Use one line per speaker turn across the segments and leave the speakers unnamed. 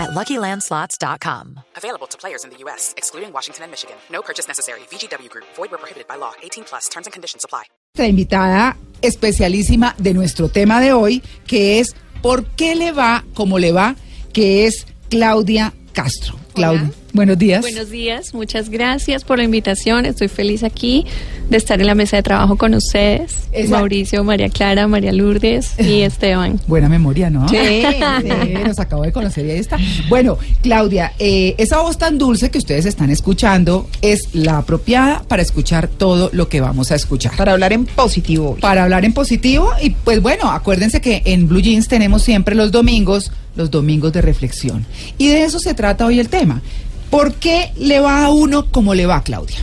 at LuckyLandSlots.com.
Available to players in the U.S., excluding Washington and Michigan. No purchase necessary. VGW Group. Void where prohibited by law. 18 plus. Terms and conditions apply.
La invitada especialísima de nuestro tema de hoy, que es ¿Por qué le va como le va? Que es Claudia Castro. Claudia, buenos días.
Buenos días, muchas gracias por la invitación. Estoy feliz aquí de estar en la mesa de trabajo con ustedes. Mauricio, María Clara, María Lourdes y Esteban.
Buena memoria, ¿no? Sí, sí, nos acabo de conocer y ahí está. Bueno, Claudia, eh, esa voz tan dulce que ustedes están escuchando es la apropiada para escuchar todo lo que vamos a escuchar.
Para hablar en positivo. hoy.
Para hablar en positivo y pues bueno, acuérdense que en Blue Jeans tenemos siempre los domingos, los domingos de reflexión. Y de eso se trata hoy el tema. ¿Por qué le va a uno como le va, Claudia?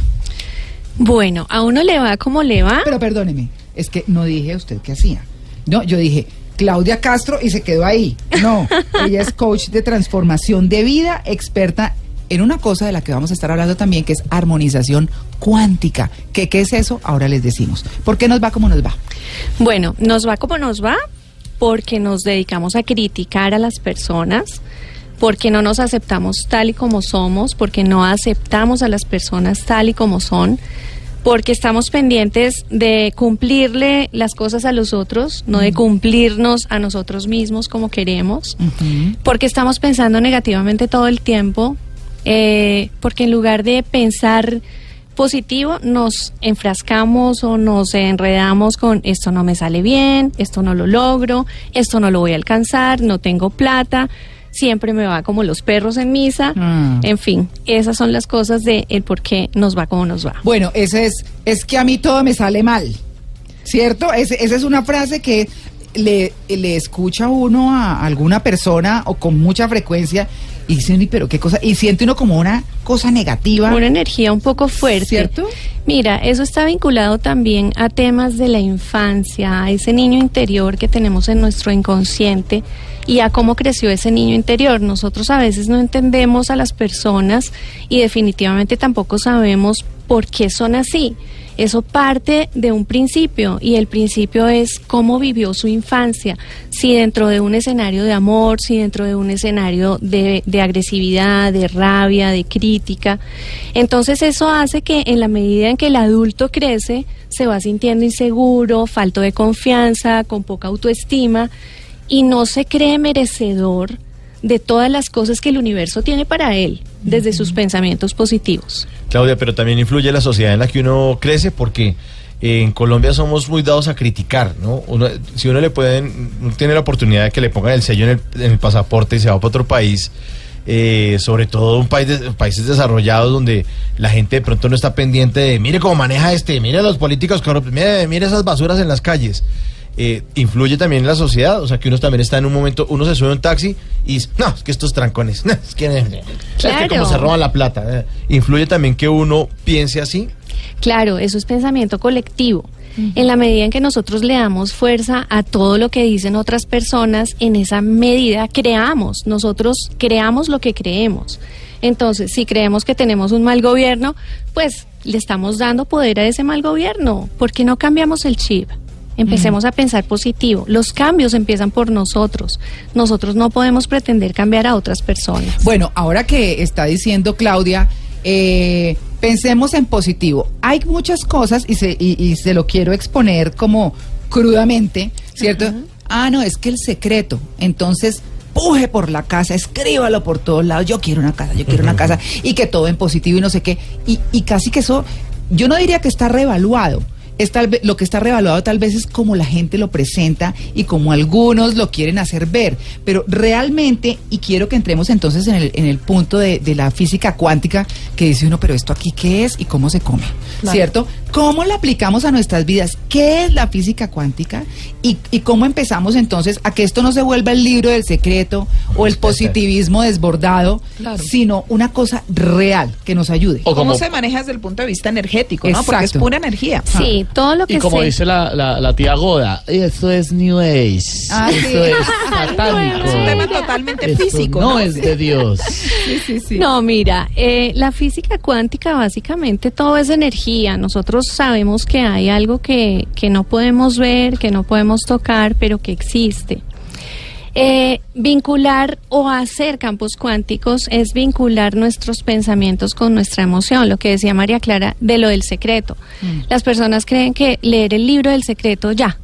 Bueno, a uno le va como le va.
Pero perdóneme, es que no dije usted qué hacía. No, yo dije Claudia Castro y se quedó ahí. No, ella es coach de transformación de vida, experta en una cosa de la que vamos a estar hablando también, que es armonización cuántica. ¿Qué, qué es eso? Ahora les decimos. ¿Por qué nos va como nos va?
Bueno, nos va como nos va porque nos dedicamos a criticar a las personas, porque no nos aceptamos tal y como somos, porque no aceptamos a las personas tal y como son, porque estamos pendientes de cumplirle las cosas a los otros, no de cumplirnos a nosotros mismos como queremos, porque estamos pensando negativamente todo el tiempo, eh, porque en lugar de pensar positivo nos enfrascamos o nos enredamos con esto no me sale bien, esto no lo logro, esto no lo voy a alcanzar, no tengo plata, siempre me va como los perros en misa,
Mm.
en fin, esas son las cosas de el por qué nos va como nos va.
Bueno, ese es, es que a mí todo me sale mal, ¿cierto? Ese- esa es una frase que le, le escucha uno a alguna persona o con mucha frecuencia y dice, "Uy, pero qué cosa, y siente uno como una cosa negativa.
Una energía un poco fuerte.
¿Cierto?
Mira, eso está vinculado también a temas de la infancia, a ese niño interior que tenemos en nuestro inconsciente y a cómo creció ese niño interior. Nosotros a veces no entendemos a las personas y definitivamente tampoco sabemos por qué son así. Eso parte de un principio y el principio es cómo vivió su infancia, si dentro de un escenario de amor, si dentro de un escenario de, agresividad, de rabia, de crítica. Entonces eso hace que en la medida en que el adulto crece, se va sintiendo inseguro, falto de confianza, con poca autoestima y no se cree merecedor de todas las cosas que el universo tiene para él desde sus pensamientos positivos.
Claudia, pero también influye la sociedad en la que uno crece porque eh, en Colombia somos muy dados a criticar, ¿no? Uno- si uno le pueden, uno tiene la oportunidad de que le pongan el sello en el, en el pasaporte y se va para otro país, eh, sobre todo un país de, países desarrollados donde la gente de pronto no está pendiente de, mire cómo maneja este, mire los políticos corruptos, mire, mire esas basuras en las calles. Eh, influye también en la sociedad, o sea que uno también está en un momento, uno se sube a un taxi y dice, no, es que estos trancones, no, es que, es que
Claro.
como se roban la plata. eh". Influye también que uno piense así.
Claro, eso es pensamiento colectivo. En la medida en que nosotros le damos fuerza a todo lo que dicen otras personas, en esa medida creamos, nosotros creamos lo que creemos. Entonces, si creemos que tenemos un mal gobierno, pues le estamos dando poder a ese mal gobierno. ¿Por qué no cambiamos el chip? Empecemos a pensar positivo. Los cambios empiezan por nosotros. Nosotros no podemos pretender cambiar a otras personas.
Bueno, ahora que está diciendo Claudia, eh, pensemos en positivo. Hay muchas cosas y se, y, y se lo quiero exponer como crudamente, ¿cierto? Ah, no, es que el secreto. Entonces, puje por la casa, escríbalo por todos lados. Yo quiero una casa, yo quiero una casa. Y que todo en positivo y no sé qué. Y, y casi que eso, yo no diría que está revaluado. Es tal vez, lo que está revaluado tal vez es como la gente lo presenta y como algunos lo quieren hacer ver. Pero realmente, y quiero que entremos entonces en el, en el punto de, de la física cuántica, que dice uno, pero esto aquí qué es y cómo se come,
Claro.
¿cierto? ¿Cómo la aplicamos a nuestras vidas? ¿Qué es la física cuántica? ¿Y, y cómo empezamos entonces a que esto no se vuelva el libro del secreto o el positivismo desbordado,
Claro.
sino una cosa real que nos ayude?
O cómo
como-
se maneja desde el punto de vista energético, ¿no? Porque es pura energía.
Sí, todo lo que
Y como
sé-
dice la, la, la tía Goda, esto es New Age.
Ah, sí.
esto es satánico.
Es un tema totalmente
Esto
físico,
no
¿no?
es de Dios.
Sí, sí, sí.
No, mira, eh, la física cuántica básicamente todo es energía. Nosotros sabemos que hay algo que, que no podemos ver, que no podemos tocar, pero que existe. Eh, vincular o hacer campos cuánticos es vincular nuestros pensamientos con nuestra emoción, lo que decía María Clara de lo del secreto. Las personas creen que leer el libro del secreto ya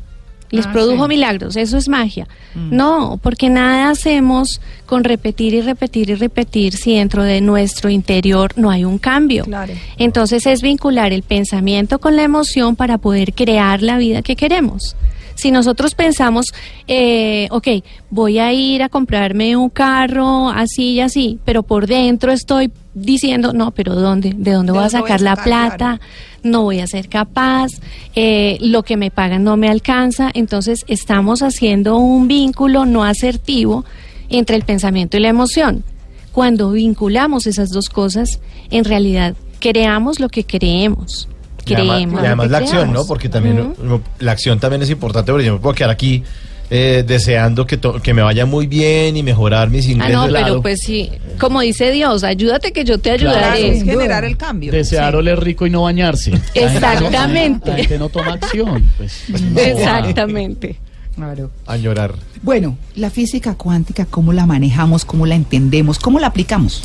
les
Ah,
produjo
sí.
milagros, eso es magia. No, porque nada hacemos con repetir y repetir y repetir si dentro de nuestro interior no hay un cambio.
Claro.
Entonces es vincular el pensamiento con la emoción para poder crear la vida que queremos. Si nosotros pensamos, eh, ok, voy a ir a comprarme un carro así y así, pero por dentro estoy diciendo, no, pero ¿dónde? ¿De dónde
¿De
voy a
dónde voy a
sacar la
sacar?
plata?
Claro.
No voy a ser capaz, eh, lo que me pagan no me alcanza. Entonces estamos haciendo un vínculo no asertivo entre el pensamiento y la emoción. Cuando vinculamos esas dos cosas, en realidad creamos lo que creemos.
Y además,
Creemos.
y además
lo
la acción, ¿no? Porque también la acción también es importante, porque yo me puedo quedar aquí eh, deseando que, que me vaya muy bien y mejorar mis
Ah,
ingresos.
no,
Claro.
pero pues sí, como dice Dios, ayúdate que yo te
Claro.
Claro,
ayudaré.
es generar el cambio.
Desear
Sí.
oler rico y no bañarse.
Exactamente.
La gente no toma acción. Pues, no.
Exactamente.
Claro.
Añorar.
Bueno, la física cuántica, ¿cómo la manejamos? ¿Cómo la entendemos? ¿Cómo la aplicamos?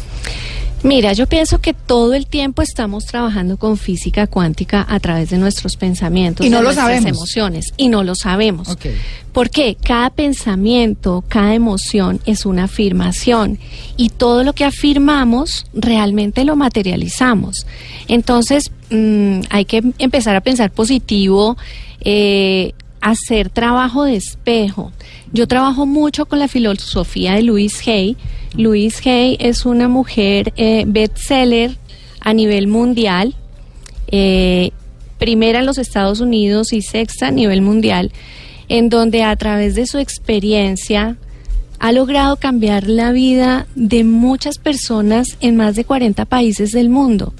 Mira, yo pienso que todo el tiempo estamos trabajando con física cuántica a través de nuestros pensamientos
Y no
de
lo
nuestras
sabemos.
emociones y no lo sabemos.
Ok.
Porque cada pensamiento, cada emoción es una afirmación y todo lo que afirmamos realmente lo materializamos. Entonces mm, hay que empezar a pensar positivo, eh, hacer trabajo de espejo. Yo trabajo mucho con la filosofía de Louise Hay. Louise Hay es una mujer eh, bestseller a nivel mundial eh, primera en los Estados Unidos y sexta a nivel mundial, en donde a través de su experiencia ha logrado cambiar la vida de muchas personas en más de 40 países del mundo.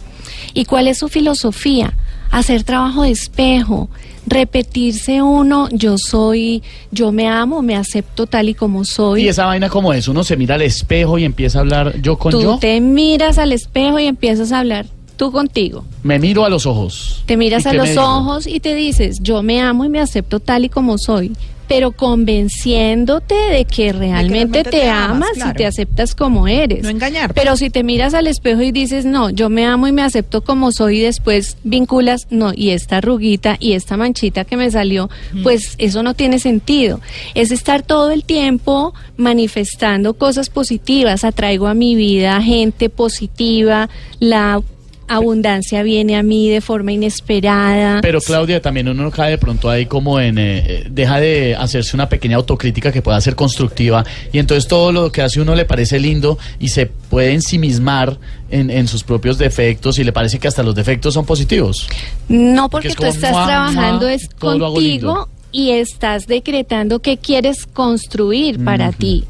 ¿Y cuál es su filosofía? Hacer trabajo de espejo, repetirse uno, yo soy, yo me amo, me acepto tal y como soy.
Y esa vaina como es, uno se mira al espejo y empieza a hablar yo con
Tú
yo.
te miras al espejo y empiezas a hablar tú contigo.
Me miro a los ojos.
Te miras
¿Y
a los ojos y te dices, yo me amo y me acepto tal y como soy, pero convenciéndote de que realmente,
realmente
te,
te
amas,
amas,
y te aceptas como eres.
No engañarte.
Pero si te miras al espejo y dices, no, yo me amo y me acepto como soy y después vinculas, no, y esta arruguita y esta manchita que me salió, pues eso no tiene sentido. Es estar todo el tiempo manifestando cosas positivas, atraigo a mi vida gente positiva, la abundancia viene a mí de forma inesperada.
Pero Claudia, también uno cae de pronto ahí como en... eh, deja de hacerse una pequeña autocrítica que pueda ser constructiva y entonces todo lo que hace uno le parece lindo y se puede ensimismar en, en sus propios defectos y le parece que hasta los defectos son positivos.
No, porque
es
tú
como,
estás
mua,
trabajando
mua,
es contigo y estás decretando qué quieres construir para ti.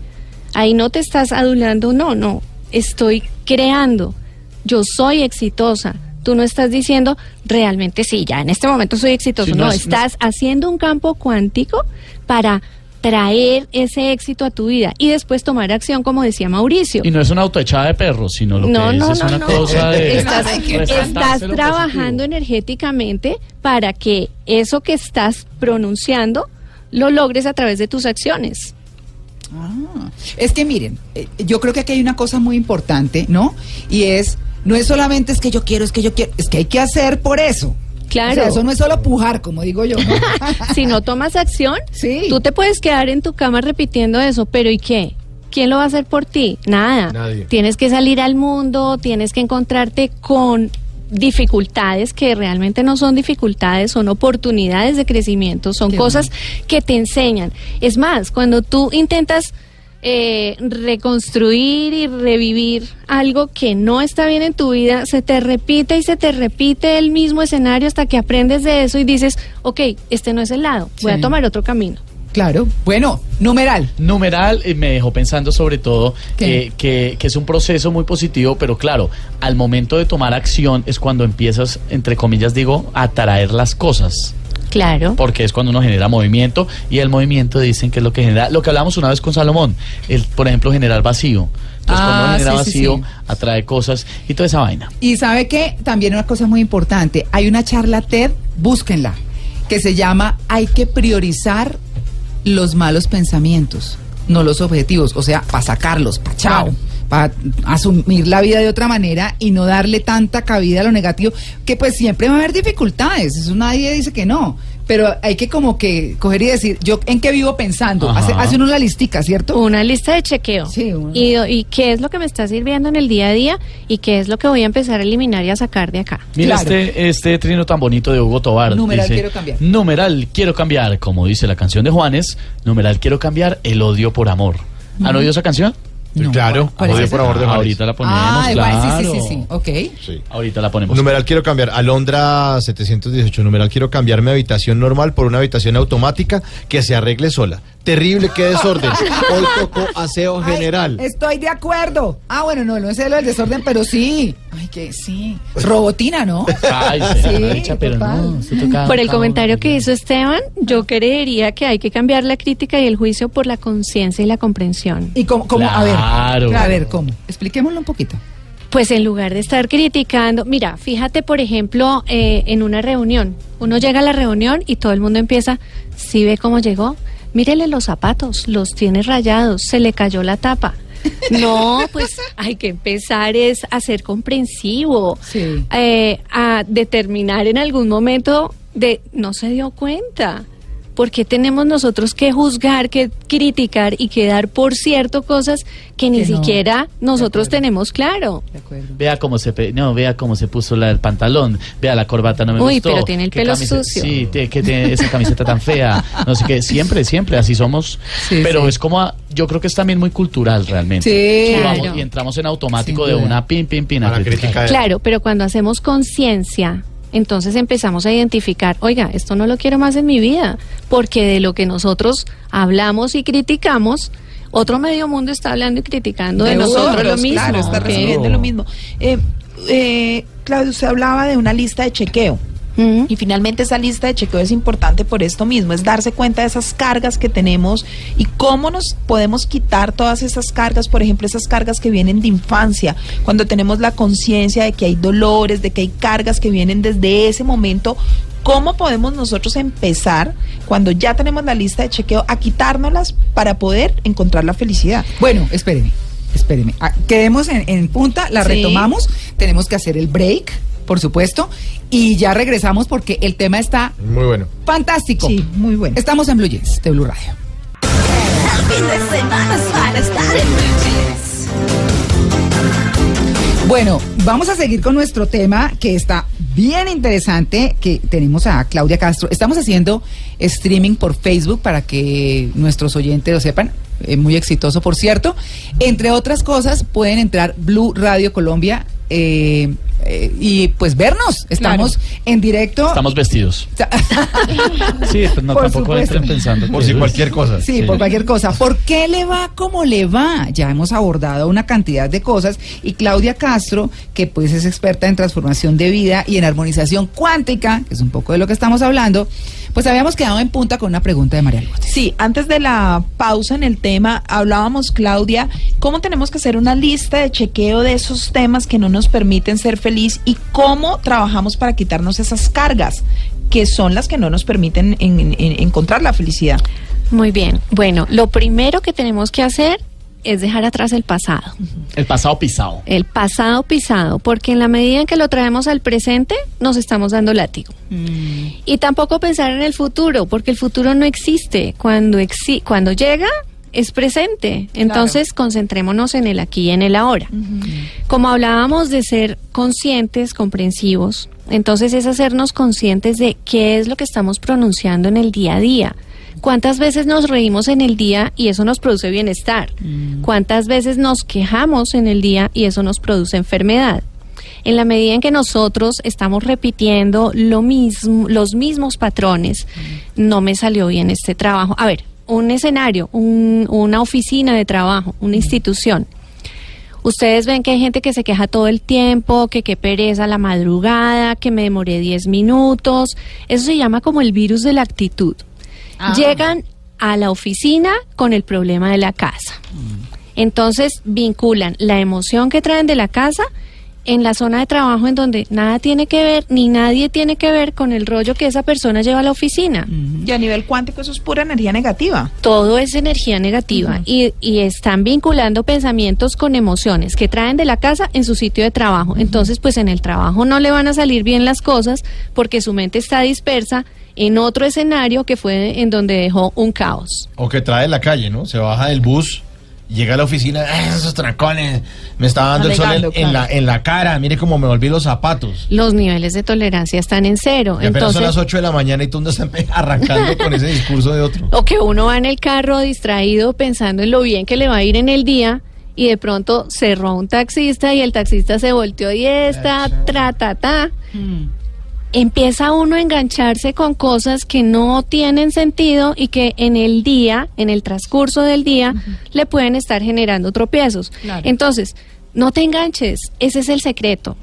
Ahí no te estás adulando, no, no, estoy creando. Yo soy exitosa. Tú no estás diciendo realmente sí, ya en este momento soy exitoso.
Sí, no
no,
es- no
estás haciendo un campo cuántico para traer ese éxito a tu vida y después tomar acción, como decía Mauricio.
Y no es una autoechada de perros, sino lo
No,
que es,
no,
es
no,
una
no.
cosa de...
Estás, trabajando
positivo.
energéticamente para que eso que estás pronunciando lo logres a través de tus acciones.
Ah, es que miren, eh, yo creo que aquí hay una cosa muy importante, ¿no? Y es, no es solamente es que yo quiero, es que yo quiero, es que hay que hacer por eso.
Claro.
O sea, eso no es solo pujar, como digo yo. ¿no?
si no tomas acción,
Sí.
tú te puedes quedar en tu cama repitiendo eso, pero ¿y qué? ¿Quién lo va a hacer por ti? Nada.
Nadie.
Tienes que salir al mundo, tienes que encontrarte con dificultades que realmente no son dificultades, son oportunidades de crecimiento, son
Qué
cosas que te enseñan. Es más, cuando tú intentas eh, reconstruir y revivir algo que no está bien en tu vida, se te repite y se te repite el mismo escenario hasta que aprendes de eso y dices, ok, este no es el lado, voy
Sí.
a tomar otro camino.
Claro. Bueno, numeral.
Numeral eh, me dejó pensando sobre todo que, que- que es un proceso muy positivo, pero claro, al momento de tomar acción es cuando empiezas, entre comillas digo, a traer las cosas.
Claro.
Porque es cuando uno genera movimiento y el movimiento dicen que es lo que genera, lo que hablamos una vez con Salomón, el, por ejemplo, generar vacío. Entonces cuando
Ah,
uno genera
sí, sí,
vacío,
sí.
atrae cosas y toda esa vaina.
Y sabe que también una cosa muy importante, hay una charla TED, búsquenla, que se llama Hay que priorizar los malos pensamientos, no los objetivos, o sea, para sacarlos, para chao,
Claro.
Para asumir la vida de otra manera y no darle tanta cabida a lo negativo, que pues siempre va a haber dificultades, eso nadie dice que no. Pero hay que como que coger y decir, yo en qué vivo pensando. Hace, hace uno la listica, ¿cierto?
Una lista de chequeo.
Sí, una-
y, y qué es lo que me está sirviendo en el día a día y qué es lo que voy a empezar a eliminar y a sacar de acá.
Mira
Claro.
este, este trino tan bonito de Hugo Tobar.
Numeral
dice,
quiero cambiar.
Numeral quiero cambiar, como dice la canción de Juanes. Numeral quiero cambiar el odio por amor. ¿Han oído esa canción?
No,
claro,
¿cuál es
por de
Ah,
Juanes.
ahorita la ponemos,
Ah, igual,
claro.
sí, sí, sí, sí, ok.
Sí.
Ahorita la ponemos.
Numeral quiero cambiar. Alondra 718. Numeral quiero cambiar mi habitación normal por una habitación automática que se arregle sola. Terrible, qué desorden. Hoy tocó aseo
Ay,
general.
estoy de acuerdo. Ah, bueno, no, no es del desorden, pero sí. Ay, que sí. Robotina, ¿no?
Ay,
Sí,
será dicha, pero
total.
no. se toca-
Por el comentario que hizo Esteban, yo creería que hay que cambiar la crítica y el juicio por la conciencia y la comprensión.
Y como, como a ver, a ver, ¿cómo? Expliquémoslo un poquito.
Pues en lugar de estar criticando, mira, fíjate por ejemplo eh, en una reunión, uno llega a la reunión y todo el mundo empieza, ¿sí ve cómo llegó? Mírele los zapatos, los tiene rayados, se le cayó la tapa. No, pues hay que empezar es a ser comprensivo,
Sí.
eh, a determinar en algún momento de no se dio cuenta. ¿Por qué tenemos nosotros que juzgar, que criticar y que dar por cierto cosas que ni
Que no.
siquiera nosotros tenemos claro?
De acuerdo.
Vea cómo se pe- no, vea cómo se puso la, el pantalón, vea la corbata no me
Uy,
gustó.
pero tiene el pelo sucio.
Sí, tiene- que tiene esa camiseta tan fea. No sé qué, siempre, siempre así somos.
Sí,
pero
sí.
es como a- yo creo que es también muy cultural realmente.
Sí.
Y, vamos-
Claro.
y entramos en automático de una pin pin pin a criticar.
Claro, pero cuando hacemos conciencia, entonces empezamos a identificar, oiga, esto no lo quiero más en mi vida, porque de lo que nosotros hablamos y criticamos, otro medio mundo está hablando y criticando de,
De
nosotros
otros,
lo mismo.
Claro, está recibiendo lo mismo. Eh, eh, Claudio, usted hablaba de una lista de chequeo. Y finalmente esa lista de chequeo es importante por esto mismo, es darse cuenta de esas cargas que tenemos y cómo nos podemos quitar todas esas cargas, por ejemplo, esas cargas que vienen de infancia, cuando tenemos la conciencia de que hay dolores, de que hay cargas que vienen desde ese momento. ¿Cómo podemos nosotros empezar, cuando ya tenemos la lista de chequeo, a quitárnoslas para poder encontrar la felicidad?
Bueno, espéreme, espéreme. Ah, quedemos en, en punta, la
Sí.
retomamos. Tenemos que hacer el break, por supuesto. Y ya regresamos porque el tema está
Muy bueno.
fantástico.
Sí, muy bueno.
Estamos en Blue Jeans de Blue Radio. Bueno, vamos a seguir con nuestro tema que está bien interesante, que tenemos a Claudia Castro. Estamos haciendo streaming por Facebook para que nuestros oyentes lo sepan. eh, muy exitoso, por cierto. Entre otras cosas, pueden entrar Blue Radio Colombia eh, eh, y pues vernos. Estamos en directo.
Estamos vestidos. Sí, pues no,
Por
tampoco
supuesto.
entren pensando.
Por si cualquier cosa.
Sí, por cualquier cosa. ¿Por qué le va como le va? Ya hemos abordado una cantidad de cosas y Claudia Castro, que pues es experta en transformación de vida y en armonización cuántica, que es un poco de lo que estamos hablando, pues habíamos quedado en punta con una pregunta de María Lourdes.
Sí, antes de la pausa en el tema, hablábamos, Claudia, cómo tenemos que hacer una lista de chequeo de esos temas que no nos permiten ser feliz y cómo trabajamos para quitarnos esas cargas que son las que no nos permiten en- en- en- encontrar la felicidad.
Muy bien. Bueno, lo primero que tenemos que hacer es dejar atrás el pasado.
El pasado pisado.
El pasado pisado, porque en la medida en que lo traemos al presente, nos estamos dando látigo. Y tampoco pensar en el futuro, porque el futuro no existe. Cuando, exi cuando llega, es presente. Entonces, concentrémonos en el aquí y en el ahora. Como hablábamos de ser conscientes, comprensivos, entonces es hacernos conscientes de qué es lo que estamos pronunciando en el día a día. ¿Cuántas veces nos reímos en el día y eso nos produce bienestar? ¿Cuántas veces nos quejamos en el día y eso nos produce enfermedad? En la medida en que nosotros estamos repitiendo lo mismo, los mismos patrones, no me salió bien este trabajo. A ver, un escenario, un- una oficina de trabajo, una institución. Ustedes ven que hay gente que se queja todo el tiempo, que qué pereza la madrugada, que me demoré 10 minutos. Eso se llama como el virus de la actitud. Llegan a la oficina con el problema de la casa. Entonces vinculan la emoción que traen de la casa en la zona de trabajo en donde nada tiene que ver, ni nadie tiene que ver con el rollo que esa persona lleva a la oficina
Y a nivel cuántico eso es pura energía negativa.
todo es energía negativa y, y están vinculando pensamientos con emociones que traen de la casa en su sitio de trabajo. Entonces, pues en el trabajo no le van a salir bien las cosas porque su mente está dispersa en otro escenario que fue en donde dejó un caos.
O que trae en la calle, ¿no? Se baja del bus, llega a la oficina, "Ah, esos trancones, me está dando el sol en, la, en la cara, mire cómo me volví los zapatos.
Los niveles de tolerancia están en cero.
Y apenas son
Entonces,
las 8 de la mañana y tú andas arrancando con ese discurso de otro.
O que uno va en el carro distraído pensando en lo bien que le va a ir en el día y de pronto cerró un taxista y el taxista se volteó y está, tra, ta, ta. Empieza uno a engancharse con cosas que no tienen sentido y que en el día, en el transcurso del día, le pueden estar generando tropiezos.
Claro.
Entonces, no te enganches, ese es el secreto.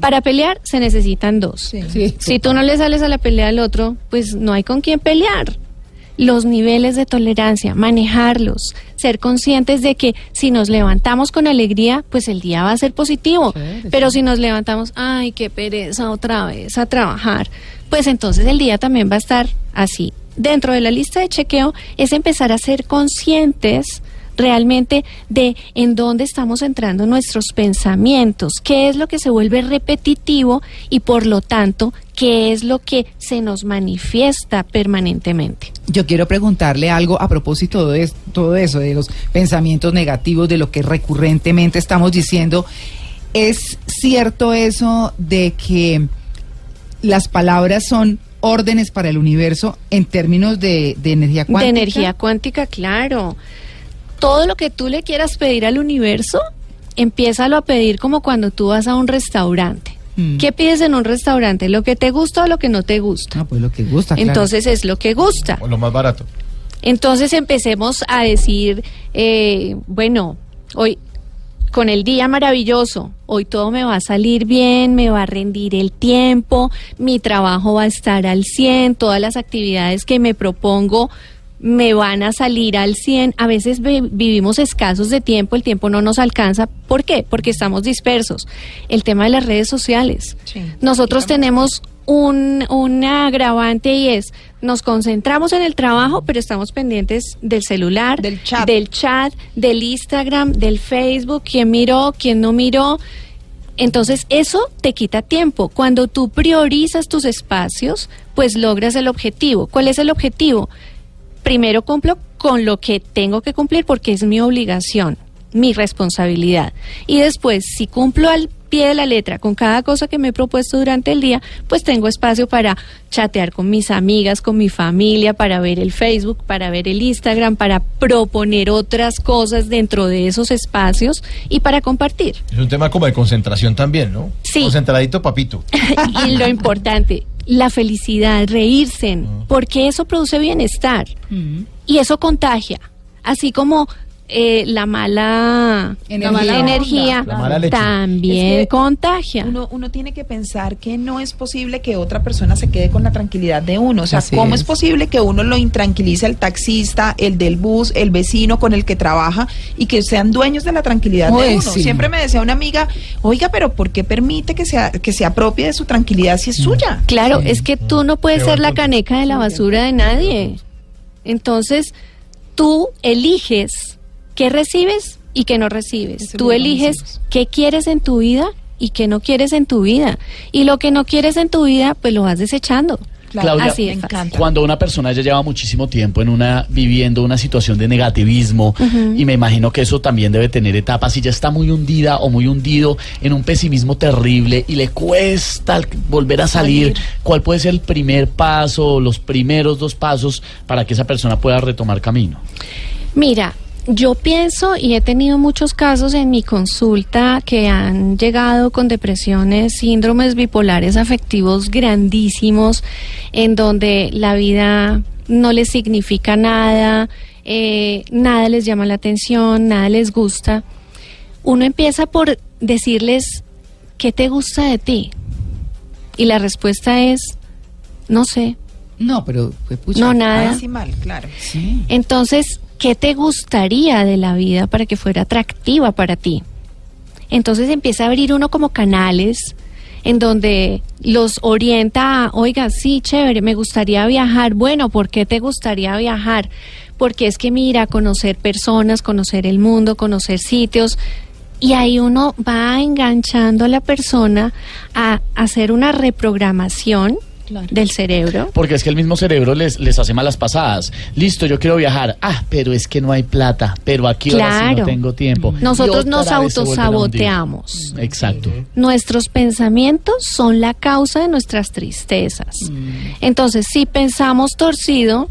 Para pelear se necesitan dos.
Sí.
Sí.
Si tú no le sales a la pelea al otro, pues no hay con quién pelear. Los niveles de tolerancia, manejarlos, ser conscientes de que si nos levantamos con alegría, pues el día va a ser positivo. Pero si nos levantamos, ay, qué pereza otra vez a trabajar, pues entonces el día también va a estar así. Dentro de la lista de chequeo es empezar a ser conscientes realmente de en dónde estamos entrando nuestros pensamientos, qué es lo que se vuelve repetitivo y por lo tanto, qué es lo que se nos manifiesta permanentemente.
Yo quiero preguntarle algo a propósito de todo eso, de los pensamientos negativos, de lo que recurrentemente estamos diciendo. ¿Es cierto eso de que las palabras son órdenes para el universo en términos de, de energía cuántica?
De energía cuántica, claro. Todo lo que tú le quieras pedir al universo, empiézalo a pedir como cuando tú vas a un restaurante.
Mm.
¿Qué pides en un restaurante? ¿Lo que te gusta o lo que no te gusta?
Ah, pues lo que gusta, claro.
Entonces es lo que gusta.
O lo más barato.
Entonces empecemos a decir, eh, bueno, hoy con el día maravilloso, hoy todo me va a salir bien, me va a rendir el tiempo, mi trabajo va a estar al 100, todas las actividades que me propongo me van a salir al 100. A veces vi- vivimos escasos de tiempo, el tiempo no nos alcanza. ¿Por qué? Porque estamos dispersos. El tema de las redes sociales.
Sí.
Nosotros tenemos un, un agravante y es, nos concentramos en el trabajo, pero estamos pendientes del celular,
Del chat.
del chat, del Instagram, del Facebook, quién miró, quién no miró. Entonces eso te quita tiempo. Cuando tú priorizas tus espacios, pues logras el objetivo. ¿Cuál es el objetivo? Primero cumplo con lo que tengo que cumplir porque es mi obligación, mi responsabilidad. Y después, si cumplo al pie de la letra con cada cosa que me he propuesto durante el día, pues tengo espacio para chatear con mis amigas, con mi familia, para ver el Facebook, para ver el Instagram, para proponer otras cosas dentro de esos espacios y para compartir.
Es un tema como de concentración también, ¿no?
Sí.
Concentradito, papito.
y lo importante, la felicidad, reírse, porque eso produce bienestar y eso contagia, así como eh, la mala
Energía.
la mala energía
La mala leche.
también
Es que
contagia.
Uno, uno tiene que pensar que no es posible que otra persona se quede con la tranquilidad de uno. O sea,
Así
¿cómo
es.
es. posible que uno lo intranquilice al taxista, el del bus, el vecino con el que trabaja y que sean dueños de la tranquilidad de uno?
sí.
Siempre me decía una amiga, oiga, pero ¿por qué permite que, sea, que se apropie de su tranquilidad si es suya?
Claro, es que tú no puedes
Qué
ser la caneca de la basura de nadie. Entonces, tú eliges qué recibes y qué no recibes.
Eso
Tú eliges qué quieres en tu vida y qué no quieres en tu vida. Y lo que no quieres en tu vida, pues lo vas desechando.
Claudia,
Así es.
Cuando una persona ya lleva muchísimo tiempo en una viviendo una situación de negativismo y me imagino que eso también debe tener etapas y ya está muy hundida o muy hundido en un pesimismo terrible y le cuesta volver a salir,
Salir.
¿cuál puede ser el primer paso o los primeros dos pasos para que esa persona pueda retomar camino?
Mira, yo pienso y he tenido muchos casos en mi consulta que han llegado con depresiones, síndromes bipolares afectivos grandísimos, en donde la vida no les significa nada, eh, nada les llama la atención, nada les gusta. Uno empieza por decirles, ¿qué te gusta de ti? Y la respuesta es, no sé,
No, pero fue pucha.
no nada.
Mal, claro.
Sí.
Entonces, ¿qué te gustaría de la vida para que fuera atractiva para ti? Entonces empieza a abrir uno como canales en donde los orienta a, oiga, sí, chévere, me gustaría viajar. Bueno, ¿por qué te gustaría viajar? Porque es que mira, conocer personas, conocer el mundo, conocer sitios. Y ahí uno va enganchando a la persona a hacer una reprogramación
Claro.
del cerebro.
Porque es que el mismo cerebro les, les hace malas pasadas. Listo, yo quiero viajar. Ah, pero es que no hay plata. Pero aquí ahora sí no
Claro.
tengo tiempo.
Nosotros
Y
nos autosaboteamos.
Exacto.
Nuestros pensamientos son la causa de nuestras tristezas. Entonces, si pensamos torcido,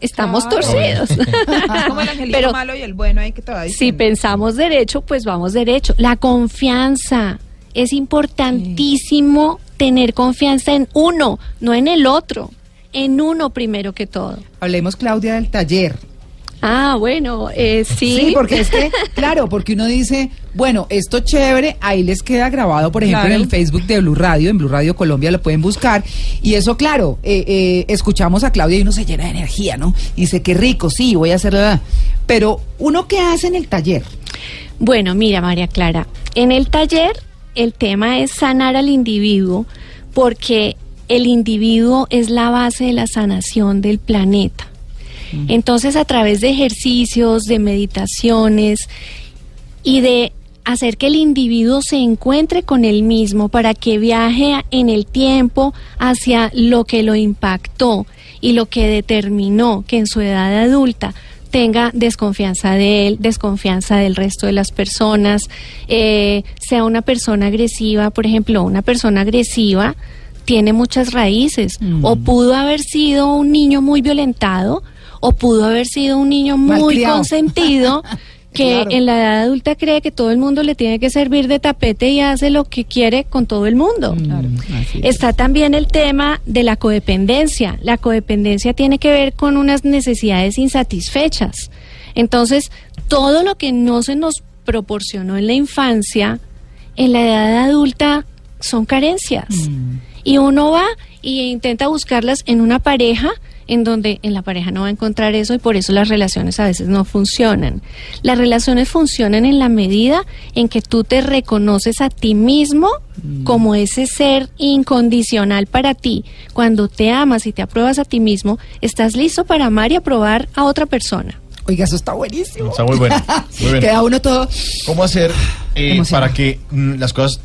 estamos
Claro.
torcidos.
Como el angelito
Pero
malo y el bueno ahí que va
si pensamos derecho, pues vamos derecho. La confianza. Es importantísimo tener confianza en uno, no en el otro. En uno primero que todo.
Hablemos, Claudia, del taller.
Ah, bueno, eh, sí.
Sí, porque es que, claro, porque uno dice, bueno, esto chévere, ahí les queda grabado, por ejemplo,
Claro.
en el Facebook de Blue Radio, en Blue Radio Colombia lo pueden buscar. Y eso, claro, eh, eh, escuchamos a Claudia y uno se llena de energía, ¿no? Y dice, qué rico, sí, voy a hacerlo. Pero, ¿uno qué hace en el taller?
Bueno, mira, María Clara, en el taller el tema es sanar al individuo porque el individuo es la base de la sanación del planeta. Entonces, a través de ejercicios, de meditaciones y de hacer que el individuo se encuentre con él mismo para que viaje en el tiempo hacia lo que lo impactó y lo que determinó que en su edad adulta tenga desconfianza de él, desconfianza del resto de las personas, eh, sea una persona agresiva, por ejemplo, una persona agresiva tiene muchas raíces, o pudo haber sido un niño muy violentado, o pudo haber sido un niño muy
Malcriado.
consentido, que
Claro.
en la edad adulta cree que todo el mundo le tiene que servir de tapete y hace lo que quiere con todo el mundo.
Es.
Está también el tema de la codependencia. La codependencia tiene que ver con unas necesidades insatisfechas. Entonces, todo lo que no se nos proporcionó en la infancia, en la edad adulta, son carencias. Y uno va y intenta buscarlas en una pareja en donde en la pareja no va a encontrar eso y por eso las relaciones a veces no funcionan. Las relaciones funcionan en la medida en que tú te reconoces a ti mismo como ese ser incondicional para ti. Cuando te amas y te apruebas a ti mismo, estás listo para amar y aprobar a otra persona.
Oiga, eso está buenísimo.
Está muy bueno. Muy bien.
Queda uno todo.
¿Cómo hacer eh, para que mm, las cosas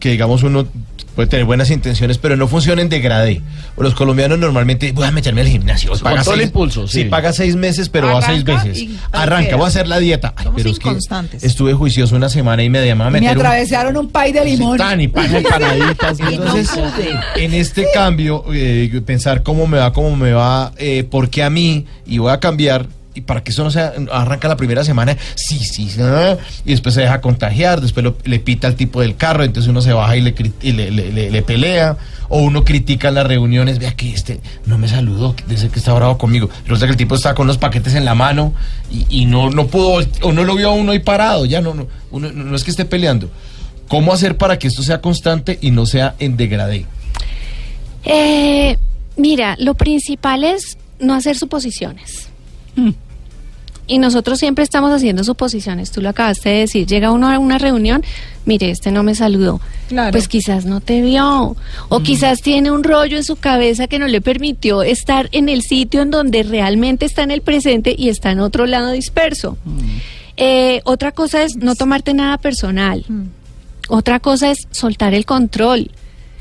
que digamos uno puede tener buenas intenciones, pero no funcionen de grade? O los colombianos normalmente, voy a meterme al gimnasio.
Con todo el impulso, sí.
paga seis meses, pero va seis
Arranca
meses.
y-
Arranca,
queda.
voy a hacer la dieta. Ay,
Somos
pero es que estuve juicioso una semana y media. Me, voy a
Me
meter un-
atravesaron un pay de limón.
Tan y pan. Entonces, en este cambio, eh, pensar cómo me va, cómo me va, eh, por qué a mí, y voy a cambiar, y para que eso no sea, arranca la primera semana, sí, sí, ah, y después se deja contagiar, después lo- le pita al tipo del carro, entonces uno se baja y le, y le, le- le- le pelea, o uno critica las reuniones, vea que este no me saludó, dice que está bravo conmigo, resulta que el tipo está con unos paquetes en la mano y, y no, no pudo, o no lo vio a uno ahí parado, ya no, no, uno- no es que esté peleando. ¿Cómo hacer para que esto sea constante y no sea en degradé?
Eh, mira, lo principal es no hacer suposiciones. Y nosotros siempre estamos haciendo suposiciones. Tú lo acabaste de decir. Llega uno a una reunión, mire, este no me saludó.
Claro.
Pues quizás no te vio. O quizás tiene un rollo en su cabeza que no le permitió estar en el sitio en donde realmente está en el presente y está en otro lado disperso. Eh, otra cosa es no tomarte nada personal. Otra cosa es soltar el control.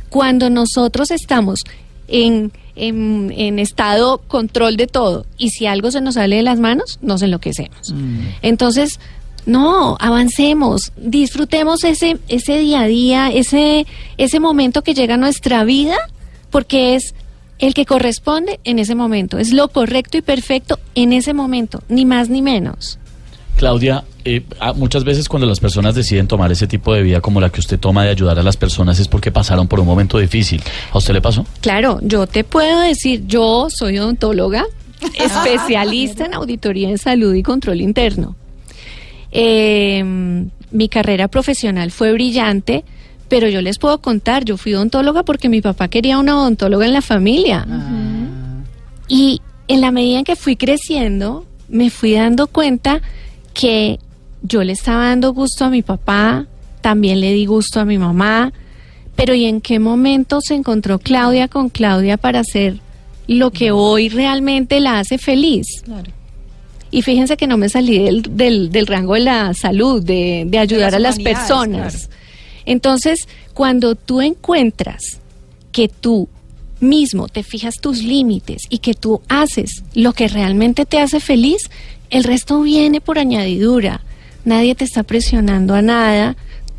Cuando nosotros estamos en en, en estado control de todo. Y si algo se nos sale de las manos, nos enloquecemos. Entonces, no, avancemos, disfrutemos ese, ese día a día, ese, ese momento que llega a nuestra vida, porque es el que corresponde en ese momento, es lo correcto y perfecto en ese momento, ni más ni menos.
Claudia, eh, ah, muchas veces cuando las personas deciden tomar ese tipo de vida como la que usted toma de ayudar a las personas es porque pasaron por un momento difícil. ¿A usted le pasó?
Claro, yo te puedo decir, yo soy odontóloga, especialista en auditoría en salud y control interno. Eh, mi carrera profesional fue brillante, pero yo les puedo contar, yo fui odontóloga porque mi papá quería una odontóloga en la familia. Y en la medida en que fui creciendo, me fui dando cuenta que yo le estaba dando gusto a mi papá, también le di gusto a mi mamá, pero ¿y en qué momento se encontró Claudia con Claudia para hacer lo que hoy realmente la hace feliz? Y fíjense que no me salí del, del, del rango de la salud, de, de ayudar
las
a las personas.
claro.
Entonces, cuando tú encuentras que tú mismo te fijas tus límites y que tú haces lo que realmente te hace feliz, el resto viene por añadidura. Nadie te está presionando a nada.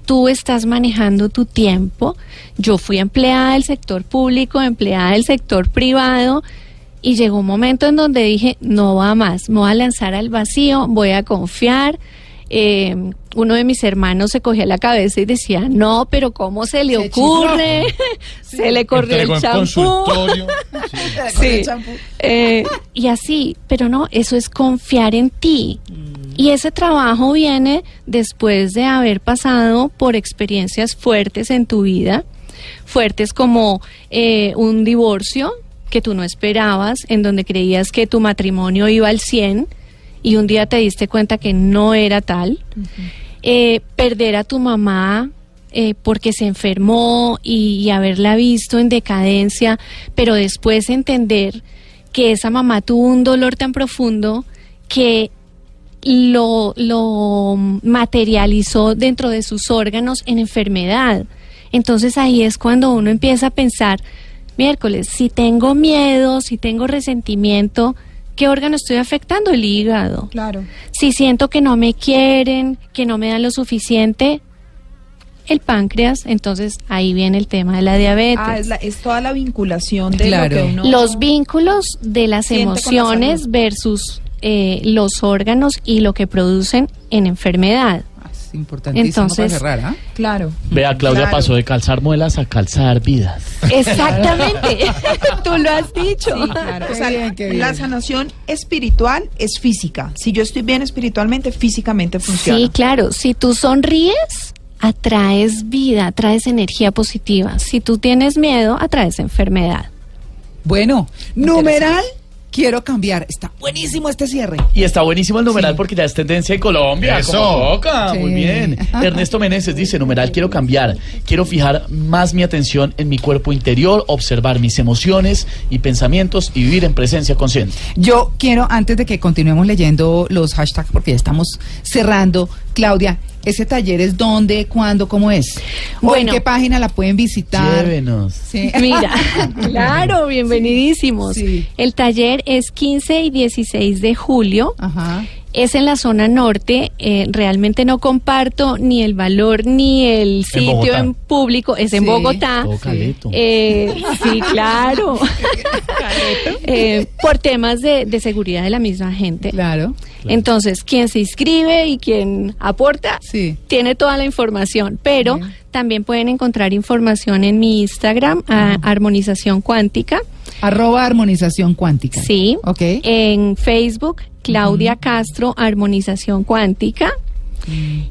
Tú estás manejando tu tiempo. Yo fui empleada del sector público, empleada del sector privado y llegó un momento en donde dije, no va más, me voy a lanzar al vacío, voy a confiar. Eh, uno de mis hermanos se cogía la cabeza y decía, no, pero ¿cómo se le
Se
ocurre? se le corrió
Entregó
el champú. Sí. Eh, y así, pero no, eso es confiar en ti. Y ese trabajo viene después de haber pasado por experiencias fuertes en tu vida, fuertes como eh, un divorcio que tú no esperabas, en donde creías que tu matrimonio iba al 100 y un día te diste cuenta que no era tal. Eh, perder a tu mamá eh, porque se enfermó y, haberla visto en decadencia, pero después entender que esa mamá tuvo un dolor tan profundo que lo, lo materializó dentro de sus órganos en enfermedad. Entonces ahí es cuando uno empieza a pensar, miércoles, si tengo miedo, si tengo resentimiento, ¿qué órgano estoy afectando? El hígado.
Claro.
Si siento que no me quieren, que no me dan lo suficiente, el páncreas, entonces ahí viene el tema de la diabetes.
Ah, es, la- es toda la vinculación de
Claro.
lo que uno...
Los vínculos de las
la
emociones versus eh, los órganos y lo que producen en enfermedad.
Es importantísimo
Entonces-
para cerrar, ¿ah?
Claro.
Vea, Claudia
Claro.
pasó de calzar muelas a calzar vidas.
Exactamente, tú lo has dicho.
Sí, claro. O sea,
bien, qué bien.
la sanación espiritual es física. Si yo estoy bien espiritualmente, físicamente funciona.
Sí, claro, si tú sonríes, atraes vida, atraes energía positiva. Si tú tienes miedo, atraes enfermedad.
Bueno, numeral, quiero cambiar. Está buenísimo este cierre.
Y está buenísimo el numeral
Sí.
porque ya es tendencia en Colombia.
Eso.
como toca.
Sí.
Muy bien. Ernesto Meneses dice, numeral, quiero cambiar. Quiero fijar más mi atención en mi cuerpo interior, observar mis emociones y pensamientos y vivir en presencia consciente.
Yo quiero, antes de que continuemos leyendo los hashtags, porque ya estamos cerrando, Claudia, ¿ese taller es dónde, cuándo, cómo es? ¿O en
Bueno.
qué página la pueden visitar?
Llévenos.
Sí.
Mira, claro, bienvenidísimos.
Sí.
El taller es 15 y 16 de julio.
Ajá.
Es en la zona norte, eh, realmente no comparto ni el valor ni el sitio
Bogotá.
en público, es en. Bogotá.
Todo caleto.
Eh, sí, claro. Eh, por temas de, de seguridad de la misma gente.
Claro.
Entonces, quien se inscribe y quien aporta,
Sí.
tiene toda la información, pero
Bien.
también pueden encontrar información en mi Instagram, a Armonización Cuántica.
Arroba armonización cuántica.
Sí.
Ok.
En Facebook, Claudia Castro, Armonización Cuántica.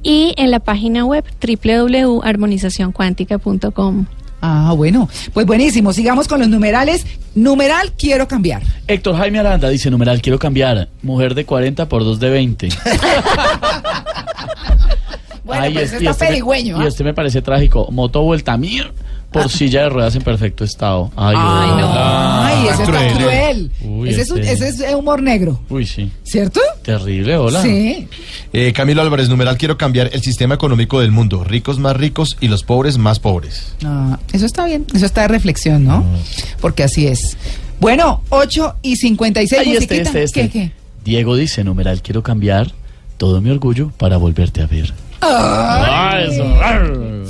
Y en la página web www.armonizacioncuántica.com.
Ah, bueno. Pues buenísimo. Sigamos con los numerales. Numeral, quiero cambiar.
Héctor Jaime Aranda dice, numeral, quiero cambiar. Mujer de 40 por 2 de 20.
Bueno,
Ay,
pues
es-
está
este me-
pedigüeño,
y
¿ah?
este me parece trágico. Moto Vueltamir por silla de ruedas en perfecto estado. Ay,
Ay, no. Ay, ese está
cruel.
cruel.
Uy,
ese, es un-
este-
ese es eh, humor negro.
Uy, sí.
¿Cierto?
Terrible, hola.
Sí.
Eh, Camilo Álvarez, numeral, quiero cambiar el sistema económico del mundo. Ricos más ricos y los pobres más pobres.
Ah, eso está bien. Eso está de reflexión, ¿no? Porque así es. Bueno, 8 y 56.
Ahí este, este, este.
¿Qué, qué?
Diego dice, numeral, quiero cambiar todo mi orgullo para volverte a ver. Eso.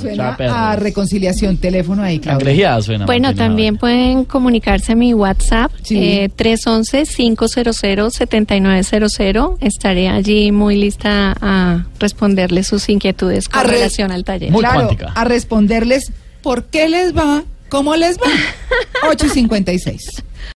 Suena
Chaperro.
a reconciliación. Teléfono ahí, Claudia.
Suena.
Bueno, también pueden comunicarse a mi WhatsApp,
Sí.
eh, 311-500-7900. Estaré allí muy lista a responderles sus inquietudes con
re-
relación al taller.
Muy
claro,
cuántica.
a responderles por qué les va, cómo les va. 8 y 56.